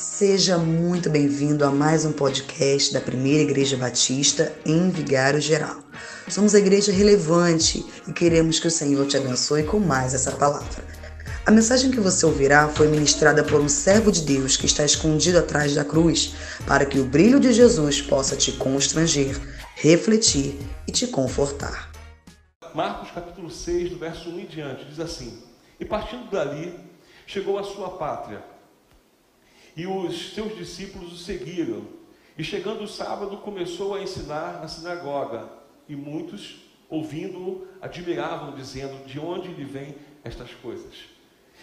Seja muito bem-vindo a mais um podcast da Primeira Igreja Batista em Vigário Geral. Somos a igreja relevante e queremos que o Senhor te abençoe com mais essa palavra. A mensagem que você ouvirá foi ministrada por um servo de Deus que está escondido atrás da cruz, para que o brilho de Jesus possa te constranger, refletir e te confortar. Marcos capítulo 6, do verso 1 em diante, diz assim: E partindo dali, chegou à sua pátria e os seus discípulos o seguiram. E chegando o sábado, começou a ensinar na sinagoga. E muitos, ouvindo-o, admiravam, dizendo: De onde lhe vêm estas coisas?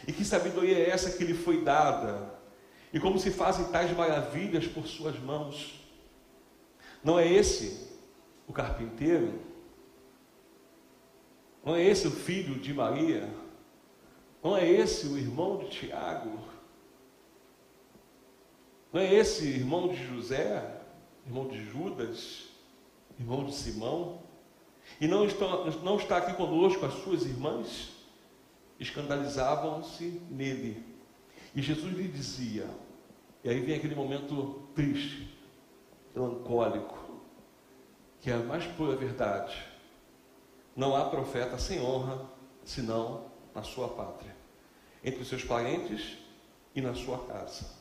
E que sabedoria é essa que lhe foi dada? E como se fazem tais maravilhas por suas mãos? Não é esse o carpinteiro? Não é esse o filho de Maria? Não é esse o irmão de Tiago? Não é esse irmão de José, irmão de Judas, irmão de Simão? E não está, não está aqui conosco as suas irmãs? Escandalizavam-se nele. E Jesus lhe dizia, e aí vem aquele momento triste, melancólico, que é a mais pura verdade. Não há profeta sem honra, senão na sua pátria, entre os seus parentes e na sua casa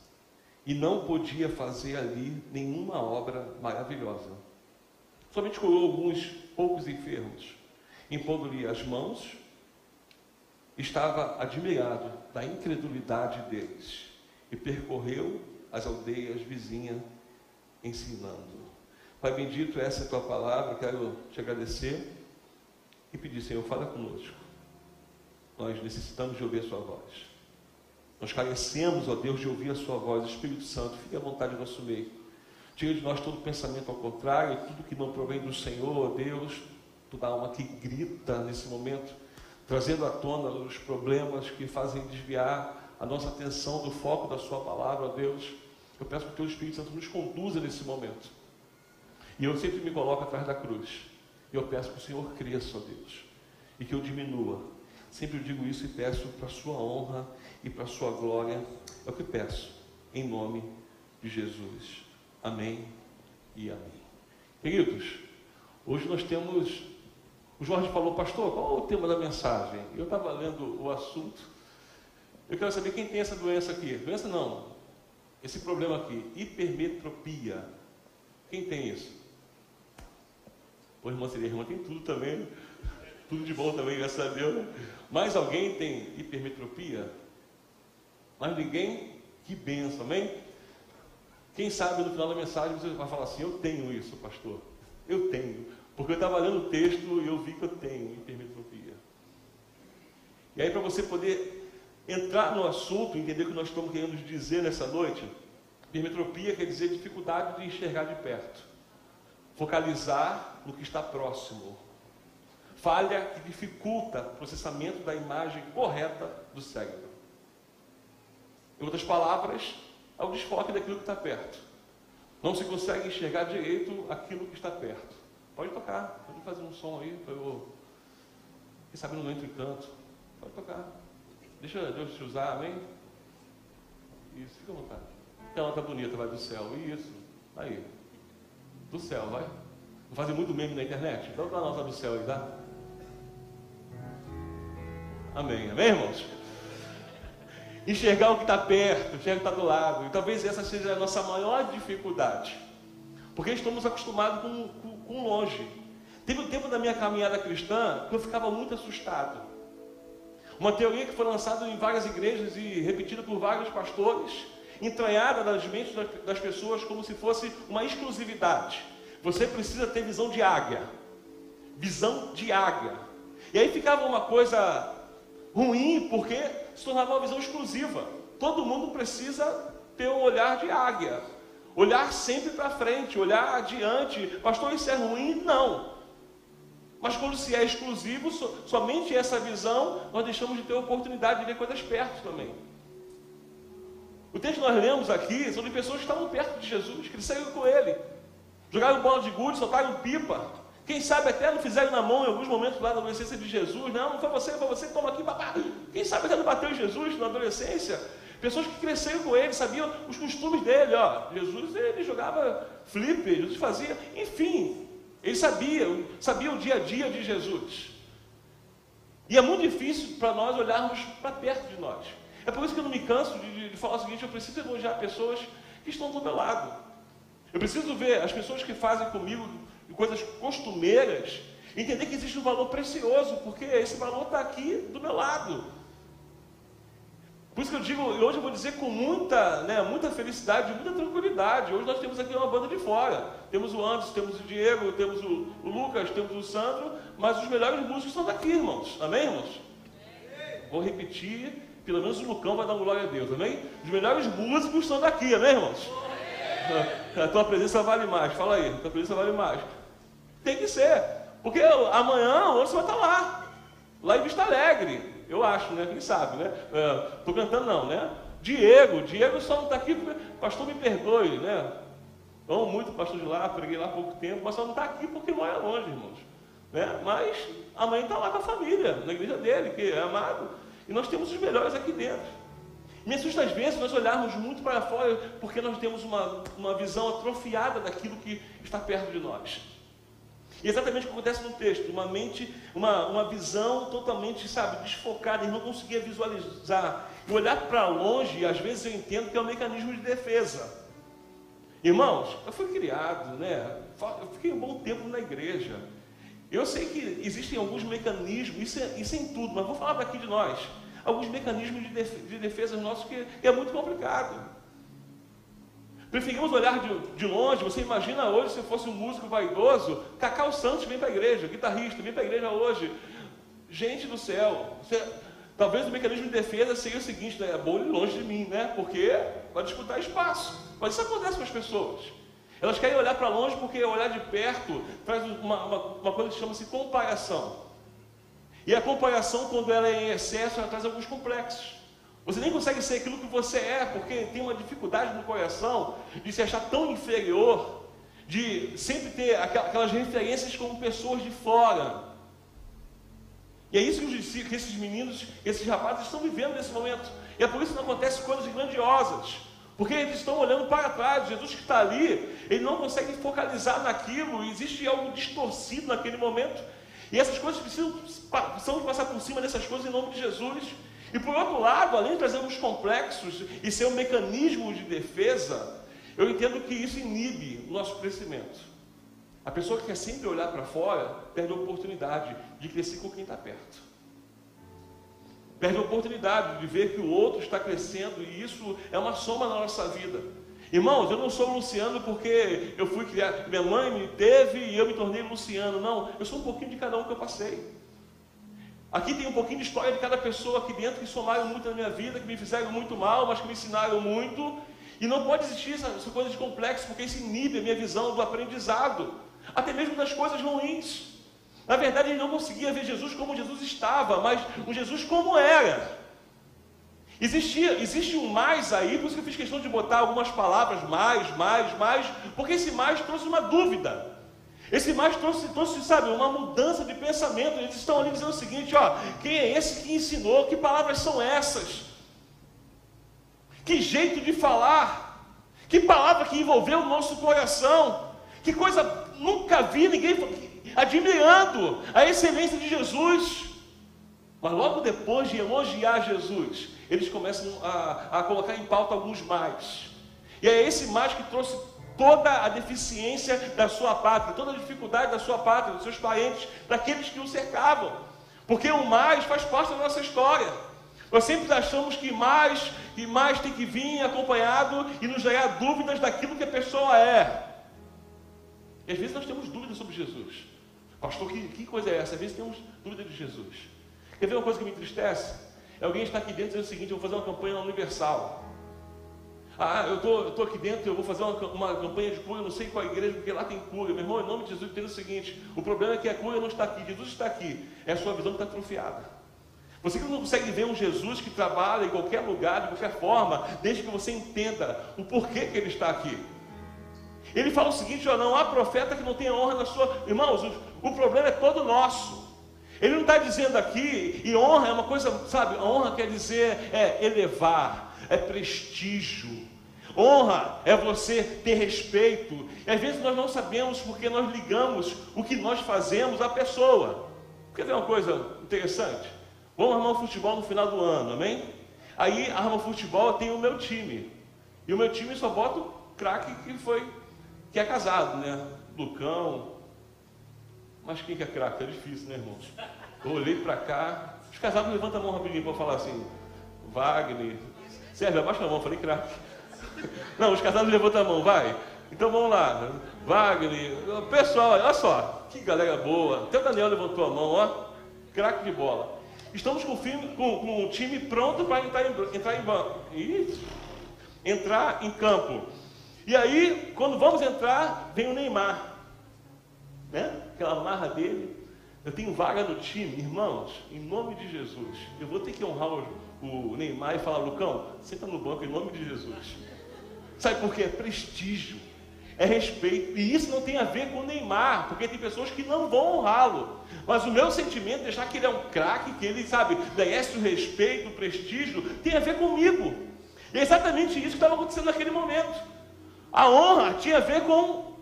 e não podia fazer ali nenhuma obra maravilhosa. Somente curou alguns poucos enfermos, impondo-lhe as mãos, estava admirado da incredulidade deles e percorreu as aldeias vizinhas ensinando. Pai bendito, essa é a tua palavra, quero te agradecer e pedir, Senhor, fala conosco. Nós necessitamos de ouvir a sua voz. Nós carecemos, ó Deus, de ouvir a Sua voz. Espírito Santo, fique à vontade do nosso meio. Tira de nós todo pensamento ao contrário, tudo que não provém do Senhor, ó Deus, toda alma que grita nesse momento, trazendo à tona os problemas que fazem desviar a nossa atenção do foco da Sua palavra, ó Deus. Eu peço que o Teu Espírito Santo nos conduza nesse momento. E eu sempre me coloco atrás da cruz. E eu peço que o Senhor cresça, ó Deus, e que eu diminua. Sempre eu digo isso e peço para a Sua honra e para a sua glória. É o que peço, em nome de Jesus. Amém e amém. Queridos, hoje nós temos. O Jorge falou, pastor, qual é o tema da mensagem? Eu estava lendo o assunto. Eu quero saber quem tem essa doença aqui. Doença não. Esse problema aqui, hipermetropia. Quem tem isso? Pô, irmã seria irmã, tem tudo também. Tudo de bom também, graças a Deus. Mais alguém tem hipermetropia? Mas ninguém, que benção, amém? Quem sabe no final da mensagem você vai falar assim: Eu tenho isso, pastor. Eu tenho. Porque eu estava lendo o texto e eu vi que eu tenho hipermetropia. E aí, para você poder entrar no assunto, entender o que nós estamos querendo dizer nessa noite, hipermetropia quer dizer dificuldade de enxergar de perto, focalizar no que está próximo, falha que dificulta o processamento da imagem correta do cérebro. Em outras palavras, é o desfoque daquilo que está perto. Não se consegue enxergar direito aquilo que está perto. Pode tocar, pode fazer um som aí para eu. Quem sabe não entro em canto. Pode tocar. Deixa Deus te usar, amém? Isso, fica à vontade. Que nota bonita, vai do céu. Isso, aí. Do céu, vai. Não fazem muito meme na internet? Então dá nota do céu aí, dá? Amém, amém, irmãos? enxergar o que está perto, enxergar o que está do lado. E talvez essa seja a nossa maior dificuldade. Porque estamos acostumados com, com, com longe. Teve um tempo da minha caminhada cristã que eu ficava muito assustado. Uma teoria que foi lançada em várias igrejas e repetida por vários pastores, entranhada nas mentes das pessoas como se fosse uma exclusividade. Você precisa ter visão de águia. Visão de águia. E aí ficava uma coisa ruim, porque se tornava uma visão exclusiva. Todo mundo precisa ter um olhar de águia, olhar sempre para frente, olhar adiante. Pastor, isso é ruim? Não. Mas quando se é exclusivo, somente essa visão, nós deixamos de ter oportunidade de ver coisas perto também. O texto que nós lemos aqui são de pessoas que estavam perto de Jesus, que eles saíram com ele. Jogaram bola de gude, soltaram pipa. Quem sabe até não fizeram na mão em alguns momentos lá na adolescência de Jesus. Não, não foi você, foi você, toma aqui, papá. Quem sabe até não bateu Jesus na adolescência. Pessoas que cresceram com ele, sabiam os costumes dele. Ó. Jesus ele jogava flip, Jesus fazia, enfim, ele sabia, sabia o dia a dia de Jesus. E é muito difícil para nós olharmos para perto de nós. É por isso que eu não me canso de, de, falar o seguinte: eu preciso elogiar pessoas que estão do meu lado. Eu preciso ver as pessoas que fazem comigo coisas costumeiras, entender que existe um valor precioso, porque esse valor está aqui do meu lado. Por isso que eu digo, e hoje eu vou dizer com muita, né, muita felicidade, muita tranquilidade. Hoje nós temos aqui uma banda de fora. Temos o Anderson, temos o Diego, temos o, o Lucas, temos o Sandro, mas os melhores músicos estão daqui, irmãos. Amém, irmãos? Vou repetir, pelo menos o Lucão vai dar uma glória a Deus, amém? Os melhores músicos estão daqui, amém, irmãos? A tua presença vale mais, fala aí, a tua presença vale mais. Tem que ser, porque amanhã você vai estar lá, lá em Vista Alegre. Eu acho, né? Quem sabe, né? Estou é, cantando não, né? Diego, Diego só não está aqui, pastor me perdoe, né? Amo muito o pastor de lá, preguei lá há pouco tempo, mas só não está aqui porque mora longe, irmãos. Né? Mas a mãe está lá com a família, na igreja dele, que é amado. E nós temos os melhores aqui dentro. Me assusta às vezes nós olharmos muito para fora, porque nós temos uma, uma visão atrofiada daquilo que está perto de nós. E exatamente o que acontece no texto, uma mente, uma, uma visão totalmente, sabe, desfocada, e não conseguia visualizar. E olhar para longe, às vezes eu entendo que é um mecanismo de defesa. Irmãos, eu fui criado, né? Eu fiquei um bom tempo na igreja. Eu sei que existem alguns mecanismos, isso é, isso é em tudo, mas vou falar daqui de nós. Alguns mecanismos de defesa, de defesa nossos que, é muito complicado. Preferimos olhar de, de, longe. Você imagina hoje se fosse um músico vaidoso, Cacau Santos vem para a igreja, guitarrista, vem para a igreja hoje. Gente do céu, você, talvez o mecanismo de defesa seria o seguinte, né? é bom ir longe de mim, né? Porque vai disputar espaço. Mas isso acontece com as pessoas. Elas querem olhar para longe porque olhar de perto traz uma, uma, uma coisa que chama-se comparação. E a comparação, quando ela é em excesso, ela traz alguns complexos. Você nem consegue ser aquilo que você é, porque tem uma dificuldade no coração de se achar tão inferior, de sempre ter aquelas referências como pessoas de fora. E é isso que, esses meninos, esses rapazes estão vivendo nesse momento. E é por isso que não acontecem coisas grandiosas. Porque eles estão olhando para trás. Jesus que está ali, ele não consegue focalizar naquilo. Existe algo distorcido naquele momento. E essas coisas precisam, passar por cima dessas coisas em nome de Jesus. E por outro lado, além de trazer uns complexos e ser um mecanismo de defesa, eu entendo que isso inibe o nosso crescimento. A pessoa que quer sempre olhar para fora perde a oportunidade de crescer com quem está perto. Perde a oportunidade de ver que o outro está crescendo e isso é uma soma na nossa vida. Irmãos, eu não sou Luciano porque eu fui criado, minha mãe me teve e eu me tornei Luciano. Não, eu sou um pouquinho de cada um que eu passei. Aqui tem um pouquinho de história de cada pessoa aqui dentro que somaram muito na minha vida, que me fizeram muito mal, mas que me ensinaram muito. E não pode existir essa, essa coisa de complexo, porque isso inibe a minha visão do aprendizado, até mesmo das coisas ruins. Na verdade, ele não conseguia ver Jesus como Jesus estava, mas um Jesus como era. Existia, existe um mais aí, por isso que eu fiz questão de botar algumas palavras mais, mais, mais, porque esse mais trouxe uma dúvida. Esse mais trouxe, trouxe, sabe, uma mudança de pensamento. Eles estão ali dizendo o seguinte: ó, quem é esse que ensinou? Que palavras são essas? Que jeito de falar? Que palavra que envolveu o nosso coração? Que coisa nunca vi ninguém admirando a excelência de Jesus. Mas logo depois de elogiar Jesus, eles começam a, a colocar em pauta alguns mais. E é esse mais que trouxe toda a deficiência da sua pátria, toda a dificuldade da sua pátria, dos seus parentes, daqueles que o cercavam. Porque o mais faz parte da nossa história. Nós sempre achamos que mais e mais tem que vir acompanhado e nos gerar dúvidas daquilo que a pessoa é. E às vezes nós temos dúvidas sobre Jesus. Pastor, que, que coisa é essa? Às vezes temos dúvida de Jesus. Quer ver uma coisa que me entristece? É alguém estar aqui dentro dizendo o seguinte: eu vou fazer uma campanha universal. Ah, eu tô, estou aqui dentro, eu vou fazer uma, uma campanha de cura, não sei qual igreja, porque lá tem cura. Meu irmão, em nome de Jesus, entenda o seguinte: o problema é que a cura não está aqui, Jesus está aqui, é a sua visão que está atrofiada. Você que não consegue ver um Jesus que trabalha em qualquer lugar, de qualquer forma, desde que você entenda o porquê que ele está aqui. Ele fala o seguinte: ó, não há profeta que não tenha honra na sua. Irmãos, o, o problema é todo nosso. Ele não está dizendo aqui, e honra é uma coisa, sabe, honra quer dizer é, elevar, é prestígio. Honra é você ter respeito. E às vezes nós não sabemos porque nós ligamos o que nós fazemos à pessoa. Quer ver uma coisa interessante? Vamos armar um futebol no final do ano, amém? Aí arma futebol, tem o meu time. E o meu time só bota o craque que foi, que é casado, né? Lucão. Mas quem que é craque? É difícil, né, irmãos? Eu olhei para cá. Os casados levantam a mão rapidinho para falar assim. Wagner. Sérgio, abaixa a mão, falei craque. Não, os casados levantam a mão, vai. Então vamos lá. Wagner. Pessoal, olha só. Que galera boa. Até o Daniel levantou a mão, ó. Craque de bola. Estamos com o, filme, com, com o time pronto para entrar em, entrar em banco. entrar em campo. E aí, quando vamos entrar, vem o Neymar. Né? Aquela marra dele. Eu tenho vaga no time, irmãos, em nome de Jesus. Eu vou ter que honrar o, Neymar e falar, Lucão, senta no banco em nome de Jesus. Sabe por quê? É prestígio, é respeito. E isso não tem a ver com o Neymar, porque tem pessoas que não vão honrá-lo. Mas o meu sentimento, deixar que ele é um craque, que ele, sabe, merece o respeito, o prestígio, tem a ver comigo. E é exatamente isso que estava acontecendo naquele momento. A honra tinha a ver com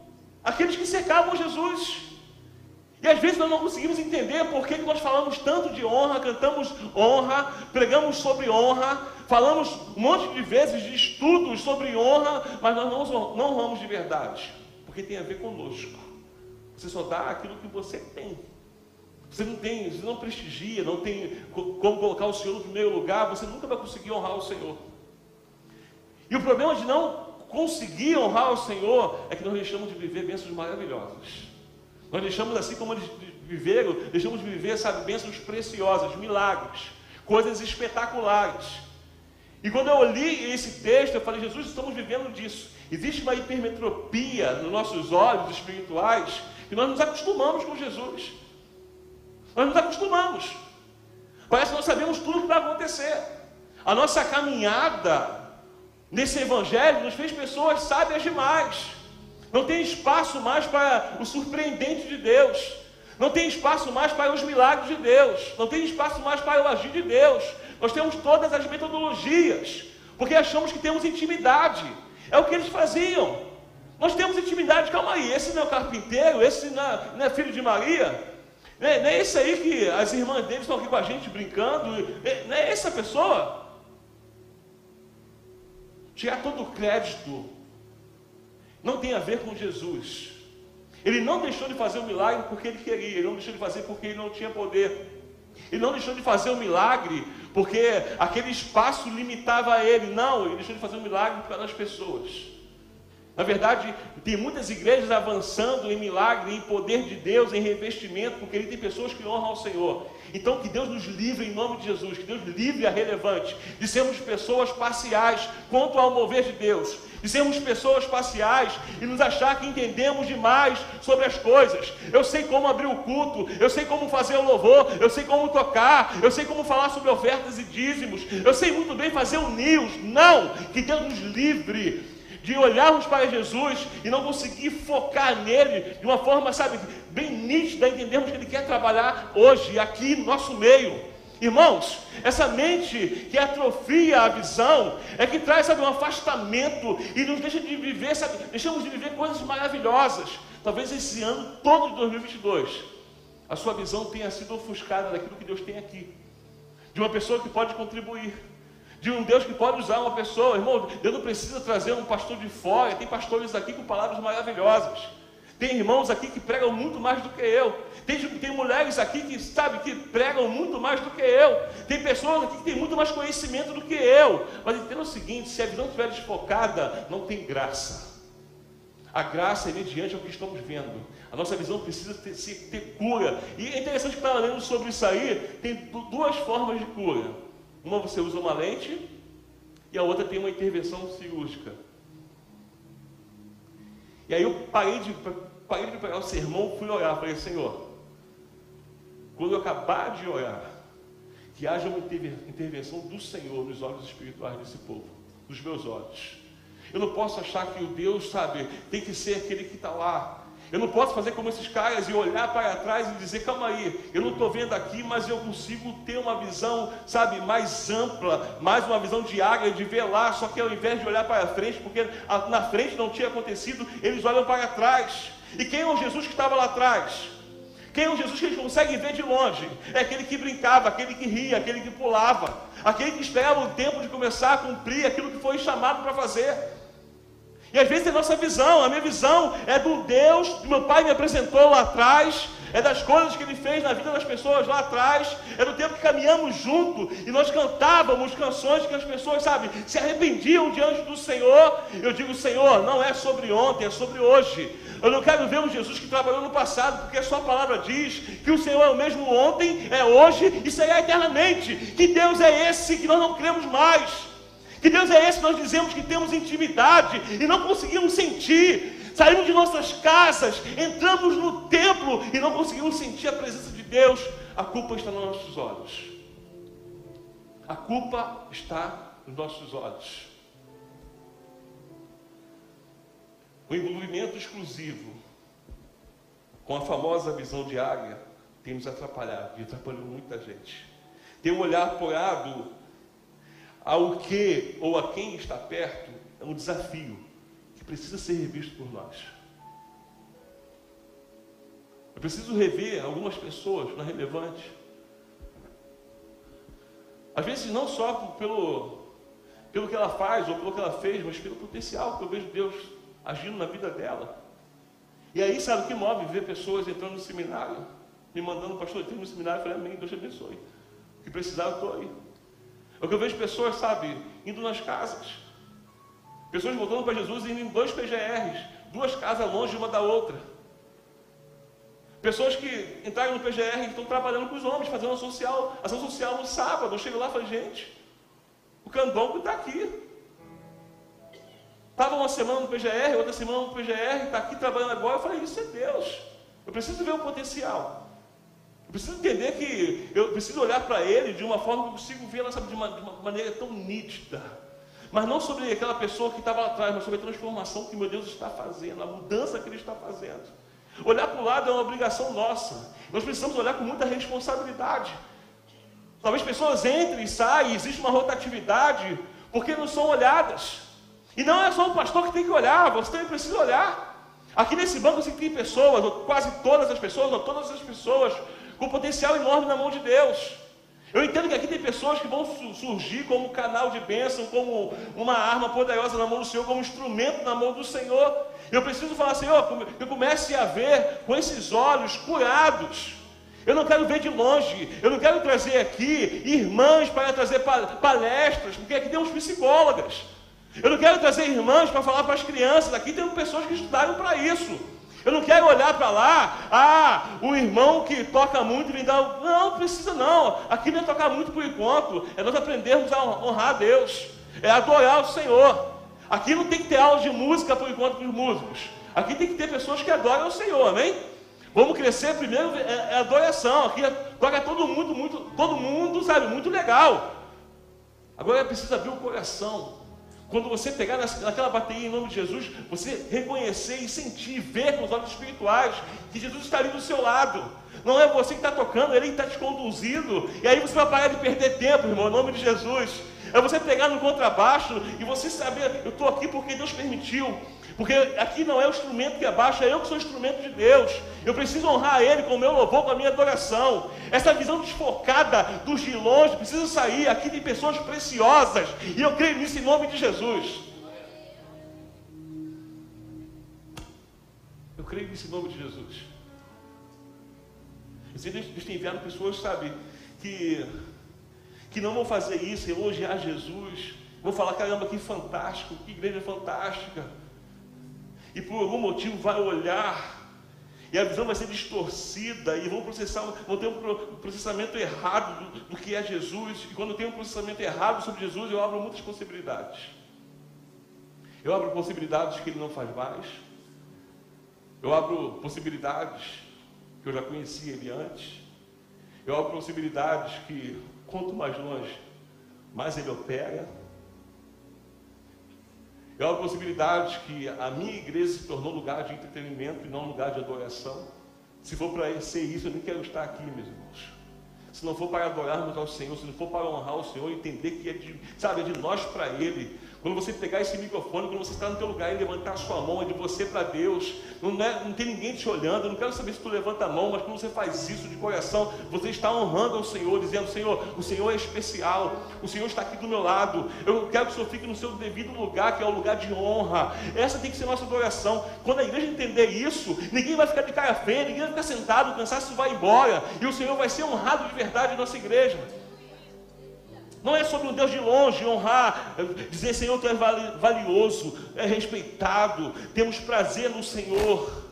aqueles que cercavam Jesus. E às vezes nós não conseguimos entender por que nós falamos tanto de honra, cantamos honra, pregamos sobre honra, falamos um monte de vezes de estudos sobre honra, mas nós não, não honramos de verdade, porque tem a ver conosco. Você só dá aquilo que você tem. Você não tem, você não prestigia, não tem como colocar o Senhor no primeiro lugar, você nunca vai conseguir honrar o Senhor. E o problema de não conseguir honrar o Senhor é que nós deixamos de viver bênçãos maravilhosas. Nós deixamos, assim como eles viveram, deixamos de viver, sabe, bênçãos preciosas, milagres, coisas espetaculares. E quando eu li esse texto, eu falei, Jesus, estamos vivendo disso. Existe uma hipermetropia nos nossos olhos espirituais que nós nos acostumamos com Jesus. Nós nos acostumamos. Parece que nós sabemos tudo o que vai acontecer. A nossa caminhada nesse evangelho nos fez pessoas sábias demais. Não tem espaço mais para o surpreendente de Deus. Não tem espaço mais para os milagres de Deus. Não tem espaço mais para o agir de Deus. Nós temos todas as metodologias, porque achamos que temos intimidade. É o que eles faziam. Nós temos intimidade, calma aí, esse não é o carpinteiro, esse não é, é filho de Maria, não é, não é esse aí que as irmãs deles estão aqui com a gente brincando, não é essa pessoa. Tirar todo o crédito não tem a ver com Jesus. Ele não deixou de fazer o milagre porque ele queria, ele não deixou de fazer porque ele não tinha poder. Ele não deixou de fazer o milagre porque aquele espaço limitava ele. Não, ele deixou de fazer o milagre para as pessoas. Na verdade, tem muitas igrejas avançando em milagre, em poder de Deus, em revestimento, porque ele tem pessoas que honram ao Senhor. Então, que Deus nos livre em nome de Jesus, que Deus livre a relevante de sermos pessoas parciais quanto ao mover de Deus, de sermos pessoas parciais e nos achar que entendemos demais sobre as coisas. Eu sei como abrir o culto, eu sei como fazer o louvor, eu sei como tocar, eu sei como falar sobre ofertas e dízimos, eu sei muito bem fazer o news. Não! Que Deus nos livre de olharmos para Jesus e não conseguir focar nele de uma forma, sabe, bem nítida, entendermos que ele quer trabalhar hoje, aqui no nosso meio. Irmãos, essa mente que atrofia a visão é que traz sabe, um afastamento e nos deixa de viver, sabe, deixamos de viver coisas maravilhosas. Talvez esse ano todo de 2022 a sua visão tenha sido ofuscada daquilo que Deus tem aqui, de uma pessoa que pode contribuir, de um Deus que pode usar uma pessoa. Irmão, Deus não precisa trazer um pastor de fora, tem pastores aqui com palavras maravilhosas. Tem irmãos aqui que pregam muito mais do que eu. Tem, tem mulheres aqui que, sabe, que pregam muito mais do que eu. Tem pessoas aqui que têm muito mais conhecimento do que eu. Mas entenda o seguinte: se a visão estiver desfocada, não tem graça. A graça é mediante ao que estamos vendo. A nossa visão precisa ter, ter cura. E é interessante que lendo sobre isso aí, tem duas formas de cura. Uma você usa uma lente e a outra tem uma intervenção cirúrgica. E aí eu parei de, parei de pegar o sermão, fui orar, falei, Senhor, quando eu acabar de orar, que haja uma intervenção do Senhor nos olhos espirituais desse povo, nos meus olhos. Eu não posso achar que o Deus, sabe, tem que ser aquele que está lá. Eu não posso fazer como esses caras e olhar para trás e dizer, calma aí, eu não estou vendo aqui, mas eu consigo ter uma visão, sabe, mais ampla, mais uma visão de águia, de ver lá, só que ao invés de olhar para frente, porque na frente não tinha acontecido, eles olham para trás. E quem é o Jesus que estava lá atrás? Quem é o Jesus que eles conseguem ver de longe? É aquele que brincava, aquele que ria, aquele que pulava, aquele que esperava o tempo de começar a cumprir aquilo que foi chamado para fazer. E às vezes é nossa visão, a minha visão é do Deus que meu pai me apresentou lá atrás, é das coisas que ele fez na vida das pessoas lá atrás, é do tempo que caminhamos junto e nós cantávamos canções que as pessoas, sabe, se arrependiam diante do Senhor. Eu digo, Senhor, não é sobre ontem, é sobre hoje. Eu não quero ver um Jesus que trabalhou no passado, porque a sua palavra diz que o Senhor é o mesmo ontem, é hoje e será eternamente. Que Deus é esse que nós não cremos mais. Que Deus é esse que nós dizemos que temos intimidade e não conseguimos sentir. Saímos de nossas casas, entramos no templo e não conseguimos sentir a presença de Deus. A culpa está nos nossos olhos. A culpa está nos nossos olhos. O envolvimento exclusivo com a famosa visão de águia tem nos atrapalhado e atrapalhou muita gente. Ter um olhar apoiado ao que ou a quem está perto é um desafio que precisa ser revisto por nós. Eu preciso rever algumas pessoas na relevante. Às vezes não só pelo, pelo que ela faz ou pelo que ela fez, mas pelo potencial que eu vejo Deus agindo na vida dela. E aí, sabe o que move? Ver pessoas entrando no seminário, me mandando, pastor, eu no seminário, eu falei, amém, Deus te abençoe. O que precisar, eu estou aí. É o que eu vejo pessoas, sabe, indo nas casas. Pessoas voltando para Jesus e indo em dois PGRs, duas casas longe uma da outra. Pessoas que entraram no PGR e estão trabalhando com os homens, fazendo ação social, ação social no sábado. Eu chego lá e falo, gente, o candongo está aqui. Estava uma semana no PGR, outra semana no PGR, está aqui trabalhando agora. Eu falei, isso é Deus. Eu preciso ver o potencial. Preciso entender que eu preciso olhar para ele de uma forma que eu consigo sabe, de, de uma maneira tão nítida. Mas não sobre aquela pessoa que estava lá atrás, mas sobre a transformação que meu Deus está fazendo, a mudança que Ele está fazendo. Olhar para o lado é uma obrigação nossa. Nós precisamos olhar com muita responsabilidade. Talvez pessoas entrem e saiam, existe uma rotatividade, porque não são olhadas. E não é só o pastor que tem que olhar, você também precisa olhar. Aqui nesse banco você tem pessoas, ou quase todas as pessoas, ou todas as pessoas, com potencial enorme na mão de Deus. Eu entendo que aqui tem pessoas que vão surgir como canal de bênção, como uma arma poderosa na mão do Senhor, como instrumento na mão do Senhor. Eu preciso falar, Senhor, eu comece a ver com esses olhos curados. Eu não quero ver de longe, eu não quero trazer aqui irmãs para trazer palestras, porque aqui tem uns psicólogas. Eu não quero trazer irmãs para falar para as crianças. Aqui tem pessoas que estudaram para isso. Eu não quero olhar para lá, ah, o irmão que toca muito me dá. Não, precisa não. Aqui não é tocar muito por enquanto. É nós aprendermos a honrar a Deus. É adorar o Senhor. Aqui não tem que ter aula de música por enquanto para os músicos. Aqui tem que ter pessoas que adoram o Senhor, amém? Vamos crescer primeiro é, é adoração. Aqui toca todo mundo, muito, todo mundo, sabe, muito legal. Agora é preciso abrir o coração quando você pegar naquela bateria em nome de Jesus, você reconhecer e sentir, ver com os olhos espirituais que Jesus está ali do seu lado. Não é você que está tocando, ele está te conduzindo. E aí você vai parar de perder tempo, irmão, em nome de Jesus. É você pegar no contrabaixo e você saber, eu estou aqui porque Deus permitiu. Porque aqui não é o instrumento que abaixa, é eu que sou instrumento de Deus. Eu preciso honrar Ele com o meu louvor, com a minha adoração. Essa visão desfocada dos de longe precisa sair. Aqui tem pessoas preciosas. E eu creio nisso em nome de Jesus. Eu creio nisso em nome de Jesus. E Deus tem enviado pessoas, sabe, que, que não vão fazer isso, elogiar Jesus. Vão falar, caramba, que fantástico, que igreja fantástica e por algum motivo vai olhar e a visão vai ser distorcida e vão processar, vão ter um processamento errado do, do que é Jesus. E quando tem um processamento errado sobre Jesus, eu abro muitas possibilidades. Eu abro possibilidades que ele não faz mais. Eu abro possibilidades que eu já conhecia ele antes. Eu abro possibilidades que, quanto mais longe, mais ele opera. É uma possibilidade que a minha igreja se tornou lugar de entretenimento e não lugar de adoração. Se for para ser isso, eu nem quero estar aqui, meus irmãos. Se não for para adorarmos ao Senhor, se não for para honrar o Senhor, entender que é de, sabe, é de nós para Ele, quando você pegar esse microfone, quando você está no teu lugar e levantar a sua mão, é de você para Deus. Não, é, não tem ninguém te olhando. Eu não quero saber se tu levanta a mão, mas quando você faz isso de coração, você está honrando ao Senhor, dizendo: Senhor, o Senhor é especial. O Senhor está aqui do meu lado. Eu quero que o Senhor fique no seu devido lugar, que é o lugar de honra. Essa tem que ser nossa adoração. Quando a igreja entender isso, ninguém vai ficar de cara feia, ninguém vai ficar sentado, o cansaço vai embora. E o Senhor vai ser honrado de verdade em nossa igreja. Não é sobre um Deus de longe honrar, dizer Senhor, tu és valioso, é respeitado, temos prazer no Senhor.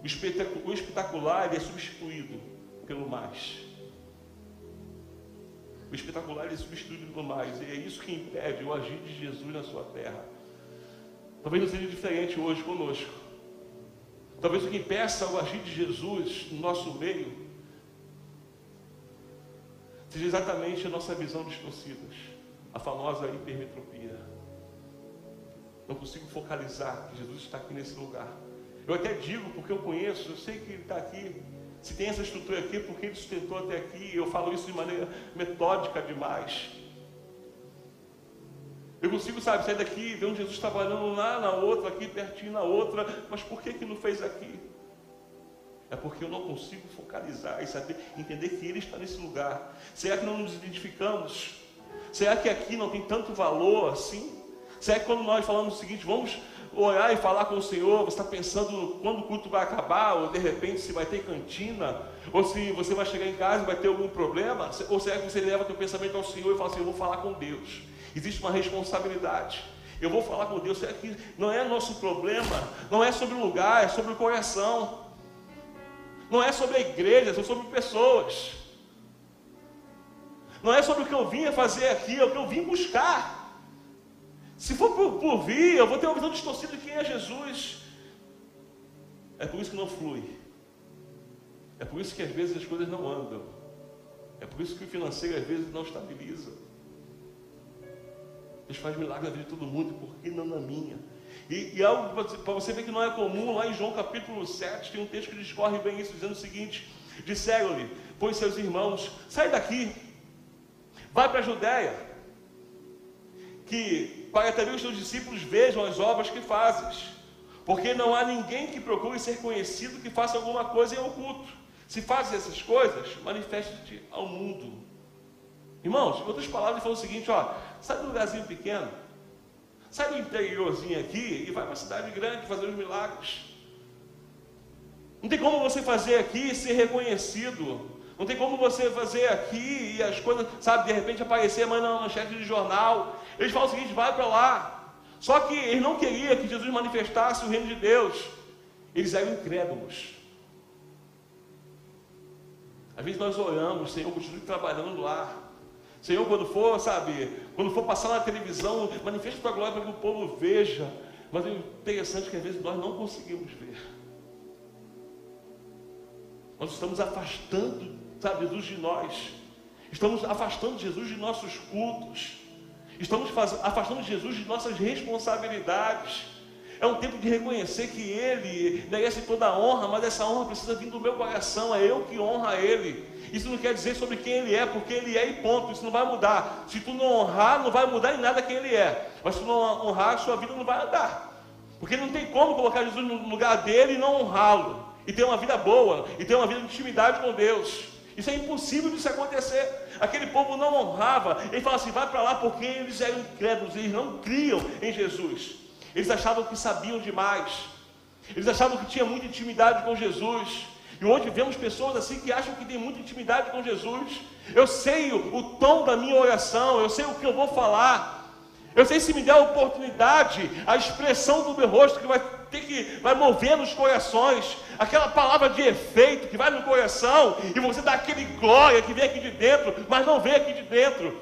O espetacular é substituído pelo mais. O espetacular é substituído pelo mais. E é isso que impede o agir de Jesus na sua terra. Talvez não seja diferente hoje conosco. Talvez o que impeça o agir de Jesus no nosso meio seja exatamente a nossa visão distorcida, a famosa hipermetropia. Não consigo focalizar que Jesus está aqui nesse lugar. Eu até digo porque eu conheço, eu sei que ele está aqui. Se tem essa estrutura aqui, porque ele sustentou até aqui. Eu falo isso de maneira metódica demais. Eu consigo, sabe, sair daqui, ver um Jesus trabalhando lá na outra, aqui pertinho na outra, mas por que que não fez aqui? É porque eu não consigo focalizar e saber, entender que Ele está nesse lugar. Será que não nos identificamos? Será que aqui não tem tanto valor assim? Será que quando nós falamos o seguinte, vamos orar e falar com o Senhor, você está pensando quando o culto vai acabar, ou de repente se vai ter cantina, ou se você vai chegar em casa e vai ter algum problema, ou será que você leva seu pensamento ao Senhor e fala assim, eu vou falar com Deus. Existe uma responsabilidade. Eu vou falar com Deus, será que não é nosso problema, não é sobre o lugar, é sobre o coração. Não é sobre a igreja, é sobre pessoas. Não é sobre o que eu vim fazer aqui, é o que eu vim buscar. Se for por, por vir, eu vou ter uma visão distorcida de quem é Jesus. É por isso que não flui. É por isso que às vezes as coisas não andam. É por isso que o financeiro às vezes não estabiliza. Deus faz milagre na vida de todo mundo, por que não na minha? E, e algo para você ver que não é comum, lá em João capítulo 7, tem um texto que discorre bem isso, dizendo o seguinte: Disseram-lhe, pois seus irmãos, sai daqui, vai para a Judéia, que para também os teus discípulos vejam as obras que fazes, porque não há ninguém que procure ser conhecido que faça alguma coisa em oculto. Se fazes essas coisas, manifeste-te ao mundo. Irmãos, em outras palavras, ele falou o seguinte: ó, sai do lugarzinho pequeno, Sai do interiorzinho aqui e vai para a cidade grande fazer os milagres. Não tem como você fazer aqui e ser reconhecido. Não tem como você fazer aqui e as coisas, sabe, de repente aparecer amanhã na manchete de jornal. Eles falam o seguinte: vai para lá. Só que eles não queriam que Jesus manifestasse o reino de Deus. Eles eram incrédulos. Às vezes nós oramos, Senhor, continue trabalhando lá. Senhor, quando for, sabe, quando for passar na televisão, manifeste tua glória para que o povo veja. Mas é interessante que às vezes nós não conseguimos ver. Nós estamos afastando, sabe, Jesus de nós. Estamos afastando Jesus de nossos cultos. Estamos afastando Jesus de nossas responsabilidades. É um tempo de reconhecer que Ele merece toda a honra, mas essa honra precisa vir do meu coração. É eu que honra Ele. Isso não quer dizer sobre quem ele é, porque ele é e ponto. Isso não vai mudar. Se tu não honrar, não vai mudar em nada quem ele é. Mas se tu não honrar, sua vida não vai andar. Porque não tem como colocar Jesus no lugar dele e não honrá-lo. E ter uma vida boa, e ter uma vida de intimidade com Deus. Isso é impossível de isso acontecer. Aquele povo não honrava. Ele fala assim: vai para lá porque eles eram incrédulos, eles não criam em Jesus. Eles achavam que sabiam demais. Eles achavam que tinha muita intimidade com Jesus. E hoje vemos pessoas assim que acham que tem muita intimidade com Jesus. Eu sei o, o tom da minha oração, eu sei o que eu vou falar. Eu sei se me der a oportunidade, a expressão do meu rosto que vai ter que vai mover nos corações, aquela palavra de efeito que vai no coração e você dá aquele glória que vem aqui de dentro, mas não vem aqui de dentro.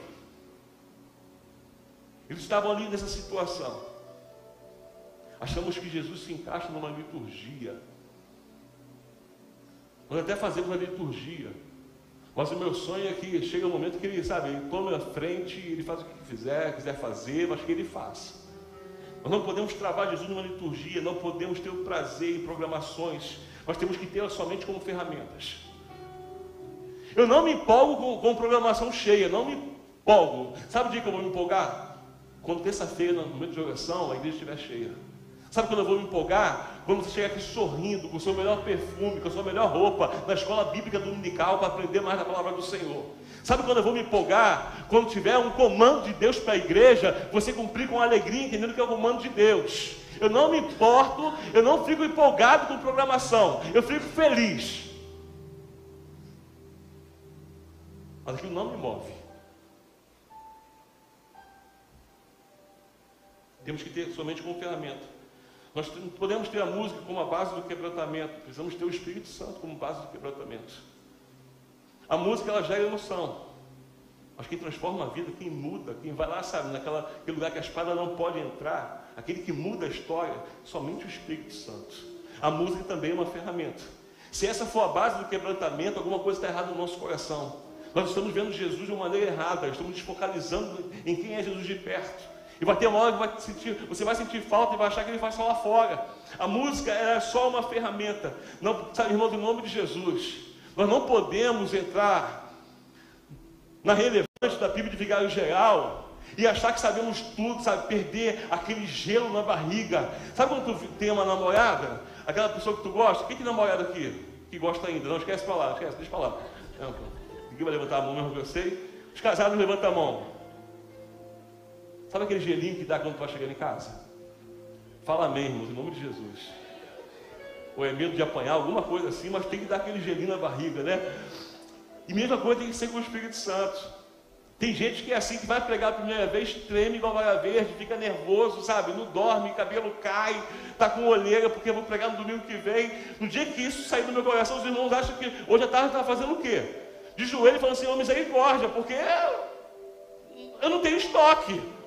Eles estavam ali nessa situação. Achamos que Jesus se encaixa numa liturgia. Nós até fazemos a liturgia. Mas o meu sonho é que chega um momento que ele, sabe, ele toma a frente, ele faz o que quiser, quiser fazer, mas que ele faça. Nós não podemos travar Jesus numa liturgia, não podemos ter o prazer em programações. Nós temos que tê-las somente como ferramentas. Eu não me empolgo com, com programação cheia, não me empolgo. Sabe o dia que eu vou me empolgar? Quando terça-feira, no momento de oração, a igreja estiver cheia. Sabe quando eu vou me empolgar? Quando você chega aqui sorrindo, com o seu melhor perfume, com a sua melhor roupa, na escola bíblica dominical, para aprender mais da palavra do Senhor. Sabe quando eu vou me empolgar? Quando tiver um comando de Deus para a igreja, você cumprir com alegria, entendendo que é o comando de Deus. Eu não me importo, eu não fico empolgado com programação, eu fico feliz. Mas aquilo não me move. Temos que ter somente como ferramenta. Nós podemos ter a música como a base do quebrantamento, precisamos ter o Espírito Santo como base do quebrantamento. A música ela gera emoção. Mas quem transforma a vida, quem muda, quem vai lá, sabe, naquela, naquele lugar que a espada não pode entrar, aquele que muda a história, somente o Espírito Santo. A música também é uma ferramenta. Se essa for a base do quebrantamento, alguma coisa está errada no nosso coração. Nós estamos vendo Jesus de uma maneira errada, estamos desfocalizando em quem é Jesus de perto. E vai ter uma hora que vai sentir, você vai sentir falta e vai achar que ele faz só lá fora. A música é só uma ferramenta. Não, sabe, irmão, em nome de Jesus, nós não podemos entrar na relevância da Bíblia de Vigário Geral e achar que sabemos tudo, sabe? Perder aquele gelo na barriga. Sabe quando tu tem uma namorada? Aquela pessoa que tu gosta? Quem tem namorada aqui? Que gosta ainda? Não esquece de falar, esquece, deixa eu falar. Ninguém vai levantar a mão mesmo que eu sei. Os casados levantam a mão. Sabe aquele gelinho que dá quando tu vai chegando em casa? Fala amém, irmãos, em nome de Jesus. Ou é medo de apanhar, alguma coisa assim, mas tem que dar aquele gelinho na barriga, né? E mesma coisa tem que ser com o Espírito Santo. Tem gente que é assim, que vai pregar a primeira vez, treme igual vara verde, fica nervoso, sabe? Não dorme, cabelo cai, tá com olheira, porque eu vou pregar no domingo que vem. No dia que isso sair do meu coração, os irmãos acham que hoje à tarde está fazendo o quê? De joelho falando assim, oh, misericórdia, porque eu não tenho estoque.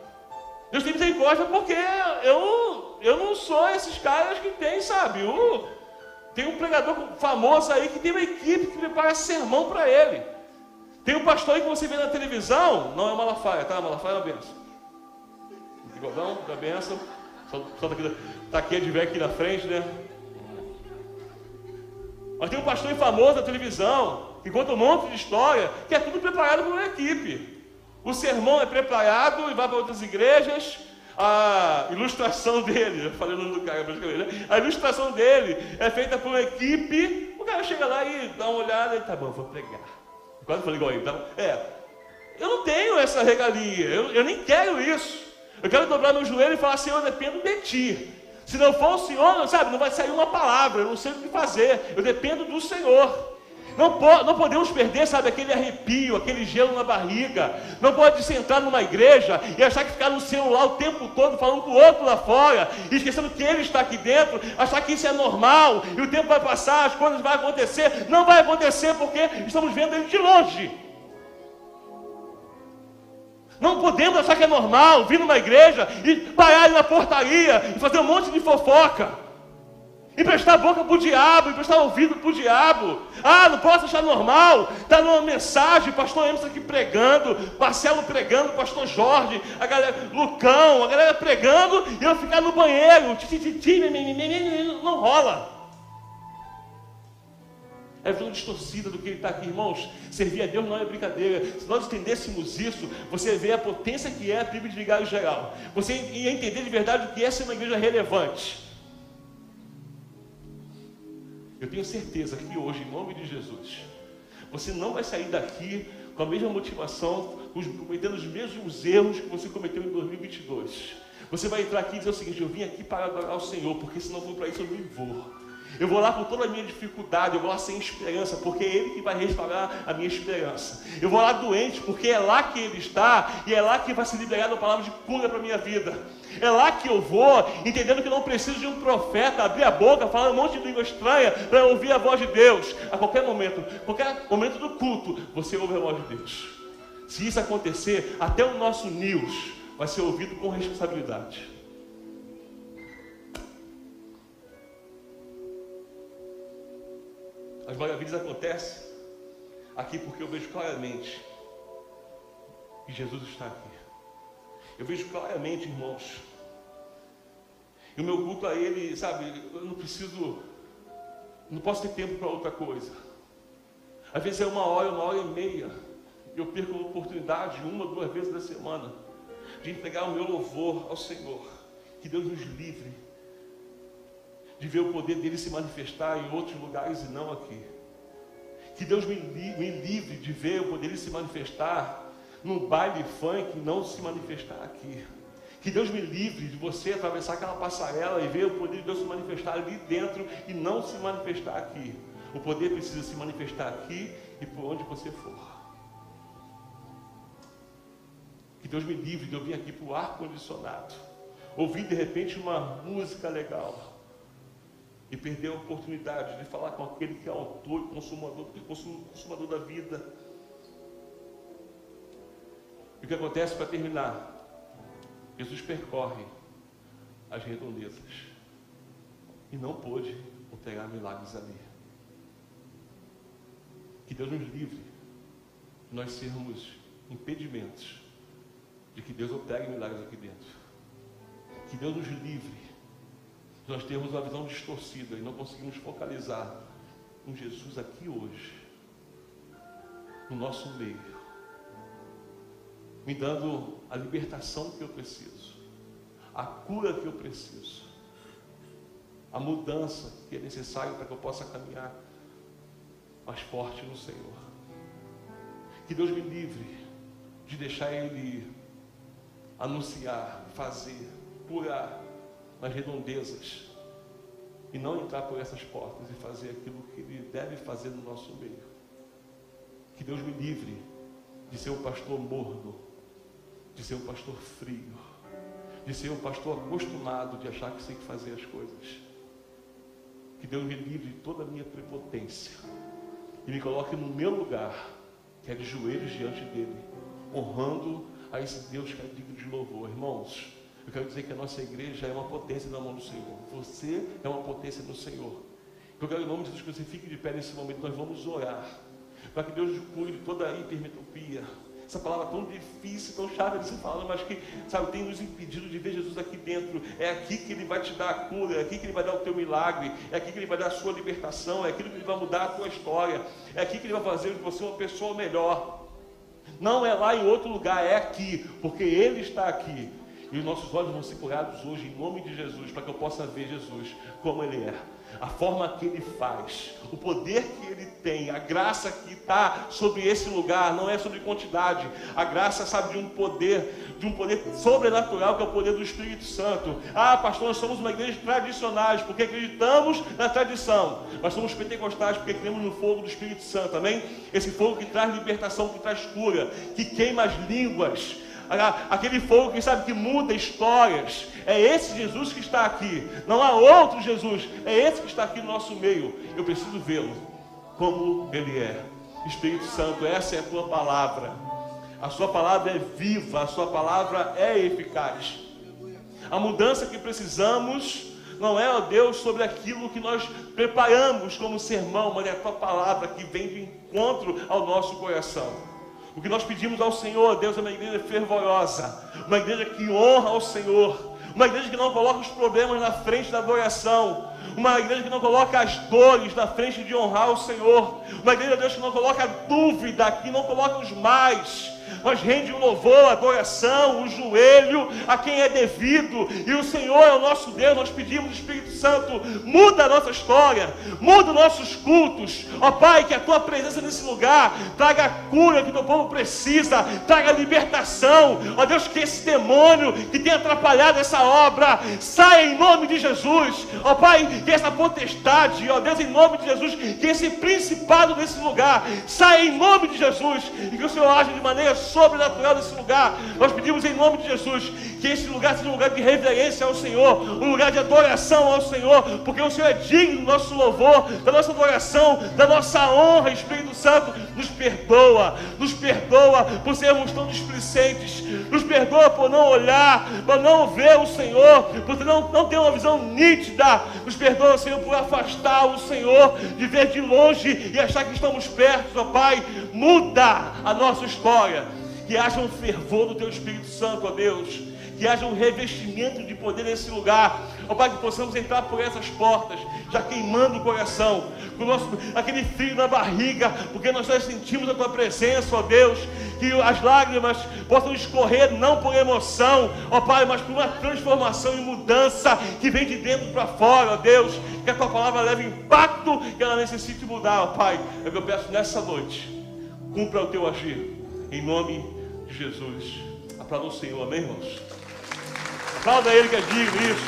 Deus tem misericórdia porque eu, eu não sou esses caras que tem, sabe? Tem um pregador famoso aí que tem uma equipe que prepara sermão para ele. Tem um pastor aí que você vê na televisão, não é Malafaia, tá? Malafaia é uma benção. Bigodão da benção. Só, só tá aqui, tá aqui de ver aqui na frente, né? Mas tem um pastor famoso na televisão, que conta um monte de história, que é tudo preparado por uma equipe. O sermão é preparado e vai para outras igrejas. A ilustração dele, eu falei cara né? a ilustração dele é feita por uma equipe. O cara chega lá e dá uma olhada e tá bom, vou pregar. Quase falei igual ele, tá? É, eu não tenho essa regalia, eu, eu nem quero isso. Eu quero dobrar meu joelho e falar, Senhor, eu dependo de Ti. Se não for o Senhor, sabe, não vai sair uma palavra, eu não sei o que fazer, eu dependo do Senhor. Não, po não podemos perder, sabe, aquele arrepio, aquele gelo na barriga. Não pode sentar numa igreja e achar que ficar no celular o tempo todo falando com o outro lá fora, e esquecendo que ele está aqui dentro, achar que isso é normal, e o tempo vai passar, as coisas vão acontecer. Não vai acontecer porque estamos vendo ele de longe. Não podemos achar que é normal vir numa igreja e parar na portaria e fazer um monte de fofoca. Emprestar boca para o diabo, emprestar ouvido para o diabo. Ah, não posso achar normal. Está numa mensagem, pastor Emerson aqui pregando, Marcelo pregando, pastor Jorge, a galera, Lucão, a galera pregando, e eu ficar no banheiro, não rola. É visão distorcida do que ele está aqui, irmãos. Servir a Deus não é brincadeira. Se nós entendêssemos isso, você vê a potência que é a Bíblia de Vigário Geral. Você ia entender de verdade o que é ser uma igreja relevante. Eu tenho certeza que hoje, em nome de Jesus, você não vai sair daqui com a mesma motivação, cometendo os mesmos erros que você cometeu em 2022. Você vai entrar aqui e dizer o seguinte: Eu vim aqui para adorar o Senhor, porque se não for para isso eu não vou. Eu vou lá com toda a minha dificuldade, eu vou lá sem esperança, porque é Ele que vai restaurar a minha esperança. Eu vou lá doente, porque é lá que Ele está e é lá que vai se liberar a palavra de cura para a minha vida. É lá que eu vou, entendendo que não preciso de um profeta abrir a boca, falar um monte de língua estranha para ouvir a voz de Deus. A qualquer momento, qualquer momento do culto, você ouve a voz de Deus. Se isso acontecer, até o nosso news vai ser ouvido com responsabilidade. As maravilhas acontecem aqui porque eu vejo claramente que Jesus está aqui. Eu vejo claramente, irmãos, E o meu culto a Ele, sabe, eu não preciso, não posso ter tempo para outra coisa. Às vezes é uma hora, uma hora e meia. Eu perco a oportunidade, uma, duas vezes na semana, de entregar o meu louvor ao Senhor. Que Deus nos livre de ver o poder dele se manifestar em outros lugares e não aqui. Que Deus me, me livre de ver o poder dele se manifestar num baile funk não se manifestar aqui. Que Deus me livre de você atravessar aquela passarela e ver o poder de Deus se manifestar ali dentro e não se manifestar aqui. O poder precisa se manifestar aqui e por onde você for. Que Deus me livre de eu vir aqui para o ar-condicionado, ouvir de repente uma música legal e perder a oportunidade de falar com aquele que é autor e consumador, consumador da vida. E o que acontece para terminar? Jesus percorre as redondezas e não pôde operar milagres ali. Que Deus nos livre de nós sermos impedimentos de que Deus opere milagres aqui dentro. Que Deus nos livre de nós termos uma visão distorcida e não conseguimos focalizar um Jesus aqui hoje, no nosso meio me dando a libertação que eu preciso, a cura que eu preciso, a mudança que é necessária para que eu possa caminhar mais forte no Senhor. Que Deus me livre de deixar Ele anunciar, fazer, curar nas redondezas e não entrar por essas portas e fazer aquilo que Ele deve fazer no nosso meio. Que Deus me livre de ser um pastor morno, de ser um pastor frio, de ser um pastor acostumado de achar que sei que fazer as coisas. Que Deus me livre de toda a minha prepotência e me coloque no meu lugar, que é de joelhos diante dele, honrando a esse Deus que é digno de louvor. Irmãos, eu quero dizer que a nossa igreja é uma potência na mão do Senhor. Você é uma potência no Senhor. Eu quero, em nome de Jesus, que você fique de pé nesse momento. Nós vamos orar. Para que Deus cure toda a hipermetropia, essa palavra tão difícil, tão chata de se falar, mas que, sabe, tem nos impedido de ver Jesus aqui dentro. É aqui que Ele vai te dar a cura, é aqui que Ele vai dar o teu milagre, é aqui que Ele vai dar a sua libertação, é aquilo que Ele vai mudar a tua história, é aqui que Ele vai fazer de você uma pessoa melhor. Não é lá em outro lugar, é aqui, porque Ele está aqui. E os nossos olhos vão ser curados hoje, em nome de Jesus, para que eu possa ver Jesus como Ele é a forma que ele faz, o poder que ele tem, a graça que está sobre esse lugar, não é sobre quantidade, a graça sabe de um poder, de um poder sobrenatural que é o poder do Espírito Santo. Ah, pastor, nós somos uma igreja tradicionais porque acreditamos na tradição, mas somos pentecostais porque cremos no fogo do Espírito Santo, amém? Esse fogo que traz libertação, que traz cura, que queima as línguas, aquele fogo que sabe que muda histórias. É esse Jesus que está aqui. Não há outro Jesus. É esse que está aqui no nosso meio. Eu preciso vê-lo como ele é. Espírito Santo, essa é a tua palavra. A sua palavra é viva, a sua palavra é eficaz. A mudança que precisamos não é, ó Deus, sobre aquilo que nós preparamos como sermão, mas é a tua palavra que vem de encontro ao nosso coração. O que nós pedimos ao Senhor, Deus, é uma igreja fervorosa, uma igreja que honra ao Senhor, uma igreja que não coloca os problemas na frente da adoração, uma igreja que não coloca as dores na frente de honrar o Senhor, uma igreja, Deus, que não coloca dúvida, que não coloca os mais, mas rende o louvor, a adoração, o joelho a quem é devido, e o Senhor é o nosso Deus. Nós pedimos, Espírito Santo, muda a nossa história, muda os nossos cultos, ó Pai, que a tua presença nesse lugar traga a cura que o teu povo precisa, traga a libertação, ó Deus, que esse demônio que tem atrapalhado essa obra saia em nome de Jesus, ó Pai, que essa potestade, ó Deus, em nome de Jesus, que esse principado desse lugar saia em nome de Jesus, e que o Senhor age de maneira sobrenatural nesse lugar. Nós pedimos em nome de Jesus que esse lugar seja um lugar de reverência ao Senhor, um lugar de adoração ao Senhor, porque o Senhor é digno do nosso louvor, da nossa adoração, da nossa honra, Espírito Santo, nos perdoa, nos perdoa por sermos tão displicentes, nos perdoa por não olhar, por não ver o Senhor, por não, não ter uma visão nítida, nos perdoa, Senhor, por afastar o Senhor de ver de longe e achar que estamos perto, ó Pai, muda a nossa história. Que haja um fervor do Teu Espírito Santo, ó Deus, que haja um revestimento de poder nesse lugar. Ó Pai, que possamos entrar por essas portas, já queimando o coração, com o nosso, aquele frio na barriga, porque nós já sentimos a Tua presença, ó Deus, que as lágrimas possam escorrer não por emoção, ó Pai, mas por uma transformação e mudança que vem de dentro para fora, ó Deus, que a Tua palavra leve impacto que ela necessite mudar, ó Pai. É o que eu peço nessa noite. Cumpra o Teu agir, em nome de Jesus. Aplauda o Senhor, amém, irmãos? Aplauda ele que é digno isso.